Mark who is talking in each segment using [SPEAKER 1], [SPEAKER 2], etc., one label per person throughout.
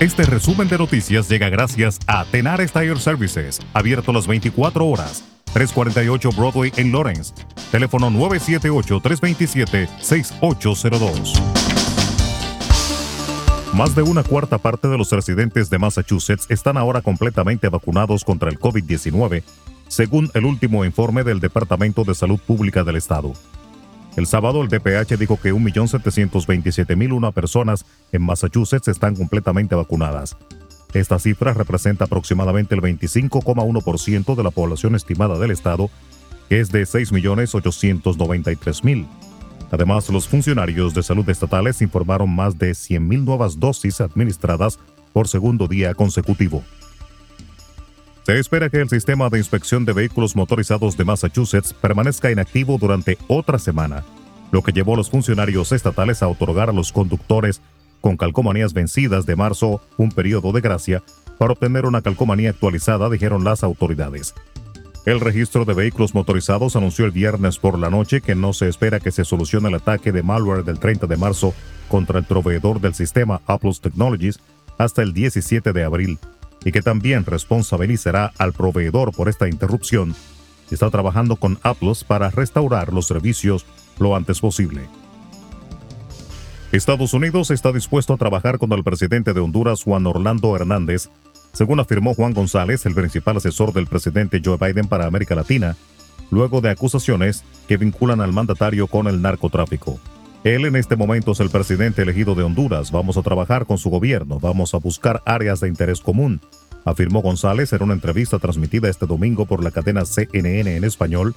[SPEAKER 1] Este resumen de noticias llega gracias a Tenar Tire Services, abierto las 24 horas. 348 Broadway en Lawrence. Teléfono 978-327-6802. Más de una cuarta parte de los residentes de Massachusetts están ahora completamente vacunados contra el COVID-19, según el último informe del Departamento de Salud Pública del Estado. El sábado el DPH dijo que 1.727.001 personas en Massachusetts están completamente vacunadas. Esta cifra representa aproximadamente el 25,1% de la población estimada del estado, que es de 6.893.000. Además, los funcionarios de salud estatales informaron más de 100.000 nuevas dosis administradas por segundo día consecutivo. Se espera que el sistema de inspección de vehículos motorizados de Massachusetts permanezca inactivo durante otra semana, lo que llevó a los funcionarios estatales a otorgar a los conductores con calcomanías vencidas de marzo un periodo de gracia para obtener una calcomanía actualizada, dijeron las autoridades. El registro de vehículos motorizados anunció el viernes por la noche que no se espera que se solucione el ataque de malware del 30 de marzo contra el proveedor del sistema Applus Technologies hasta el 17 de abril y que también responsabilizará al proveedor por esta interrupción está trabajando con Atlas para restaurar los servicios lo antes posible. Estados Unidos está dispuesto a trabajar con el presidente de Honduras, Juan Orlando Hernández, según afirmó Juan González, el principal asesor del presidente Joe Biden para América Latina, luego de acusaciones que vinculan al mandatario con el narcotráfico. Él en este momento es el presidente elegido de Honduras. Vamos a trabajar con su gobierno, vamos a buscar áreas de interés común, afirmó González en una entrevista transmitida este domingo por la cadena CNN en español,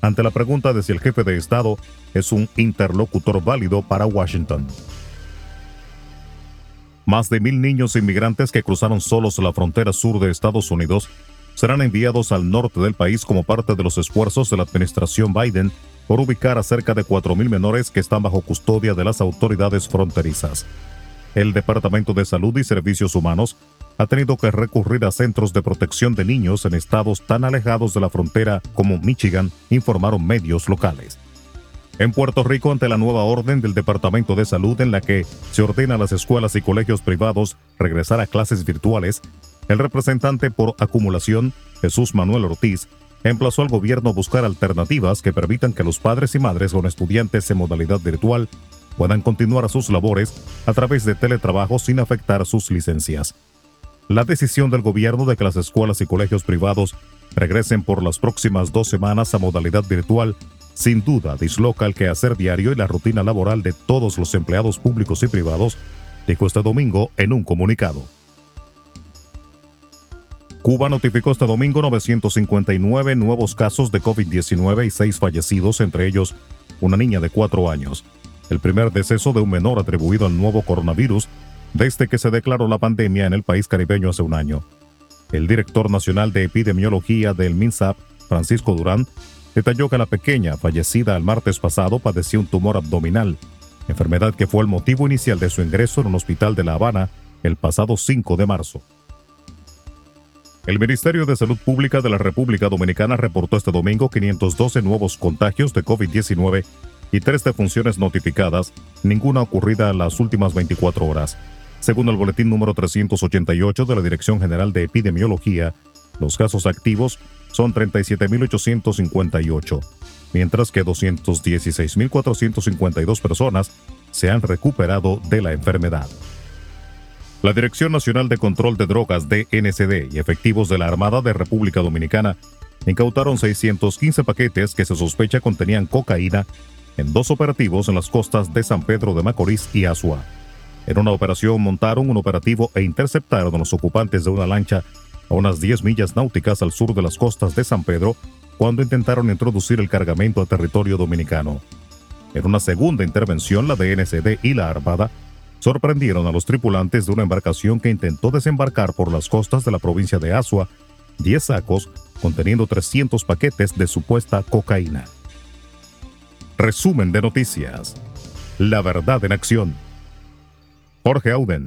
[SPEAKER 1] ante la pregunta de si el jefe de Estado es un interlocutor válido para Washington. Más de mil niños inmigrantes que cruzaron solos la frontera sur de Estados Unidos serán enviados al norte del país como parte de los esfuerzos de la administración Biden por ubicar a cerca de 4.000 menores que están bajo custodia de las autoridades fronterizas. El Departamento de Salud y Servicios Humanos ha tenido que recurrir a centros de protección de niños en estados tan alejados de la frontera como Michigan, informaron medios locales. En Puerto Rico, ante la nueva orden del Departamento de Salud en la que se ordena a las escuelas y colegios privados regresar a clases virtuales, el representante por acumulación, Jesús Manuel Ortiz, emplazó al gobierno a buscar alternativas que permitan que los padres y madres con estudiantes en modalidad virtual puedan continuar sus labores a través de teletrabajo sin afectar sus licencias. La decisión del gobierno de que las escuelas y colegios privados regresen por las próximas dos semanas a modalidad virtual sin duda disloca el quehacer diario y la rutina laboral de todos los empleados públicos y privados, dijo este domingo en un comunicado. Cuba notificó este domingo 959 nuevos casos de COVID-19 y seis fallecidos, entre ellos una niña de cuatro años. El primer deceso de un menor atribuido al nuevo coronavirus desde que se declaró la pandemia en el país caribeño hace un año. El director nacional de epidemiología del MINSAP, Francisco Durán, detalló que la pequeña, fallecida el martes pasado, padecía un tumor abdominal, enfermedad que fue el motivo inicial de su ingreso en un hospital de La Habana el pasado 5 de marzo. El Ministerio de Salud Pública de la República Dominicana reportó este domingo 512 nuevos contagios de COVID-19 y tres defunciones notificadas, ninguna ocurrida en las últimas 24 horas. Según el boletín número 388 de la Dirección General de Epidemiología, los casos activos son 37.858, mientras que 216.452 personas se han recuperado de la enfermedad. La Dirección Nacional de Control de Drogas DNCD y efectivos de la Armada de República Dominicana incautaron 615 paquetes que se sospecha contenían cocaína en dos operativos en las costas de San Pedro de Macorís y Asua. En una operación montaron un operativo e interceptaron a los ocupantes de una lancha a unas 10 millas náuticas al sur de las costas de San Pedro cuando intentaron introducir el cargamento a territorio dominicano. En una segunda intervención, la DNCD y la Armada sorprendieron a los tripulantes de una embarcación que intentó desembarcar por las costas de la provincia de Asua 10 sacos conteniendo 300 paquetes de supuesta cocaína. Resumen de noticias. La verdad en acción. Jorge Auden.